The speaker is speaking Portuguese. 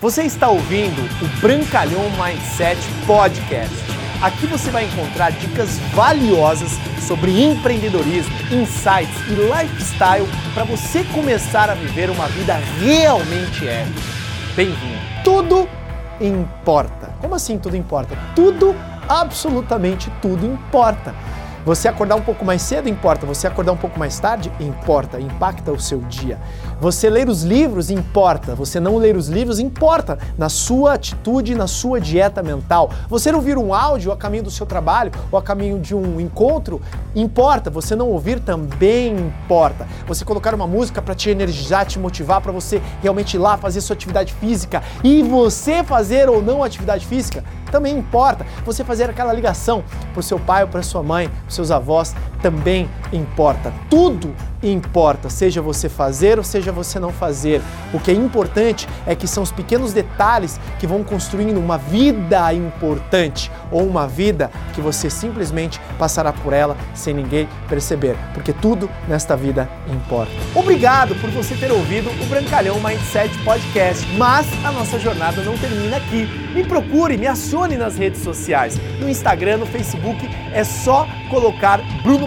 Você está ouvindo o Brancalhão Mindset Podcast. Aqui você vai encontrar dicas valiosas sobre empreendedorismo, insights e lifestyle para você começar a viver uma vida realmente épica. Bem-vindo. Tudo importa. Como assim tudo importa? Tudo, absolutamente tudo importa. Você acordar um pouco mais cedo importa, você acordar um pouco mais tarde importa, impacta o seu dia. Você ler os livros importa, você não ler os livros importa na sua atitude, na sua dieta mental. Você ouvir um áudio a caminho do seu trabalho ou a caminho de um encontro importa, você não ouvir também importa. Você colocar uma música para te energizar, te motivar para você realmente ir lá fazer sua atividade física e você fazer ou não atividade física também importa. Você fazer aquela ligação para o seu pai ou para sua mãe, seus avós, também importa. Tudo importa, seja você fazer ou seja você não fazer. O que é importante é que são os pequenos detalhes que vão construindo uma vida importante ou uma vida que você simplesmente passará por ela sem ninguém perceber, porque tudo nesta vida importa. Obrigado por você ter ouvido o Brancalhão Mindset Podcast, mas a nossa jornada não termina aqui. Me procure, me acione nas redes sociais, no Instagram, no Facebook, é só colocar Bruno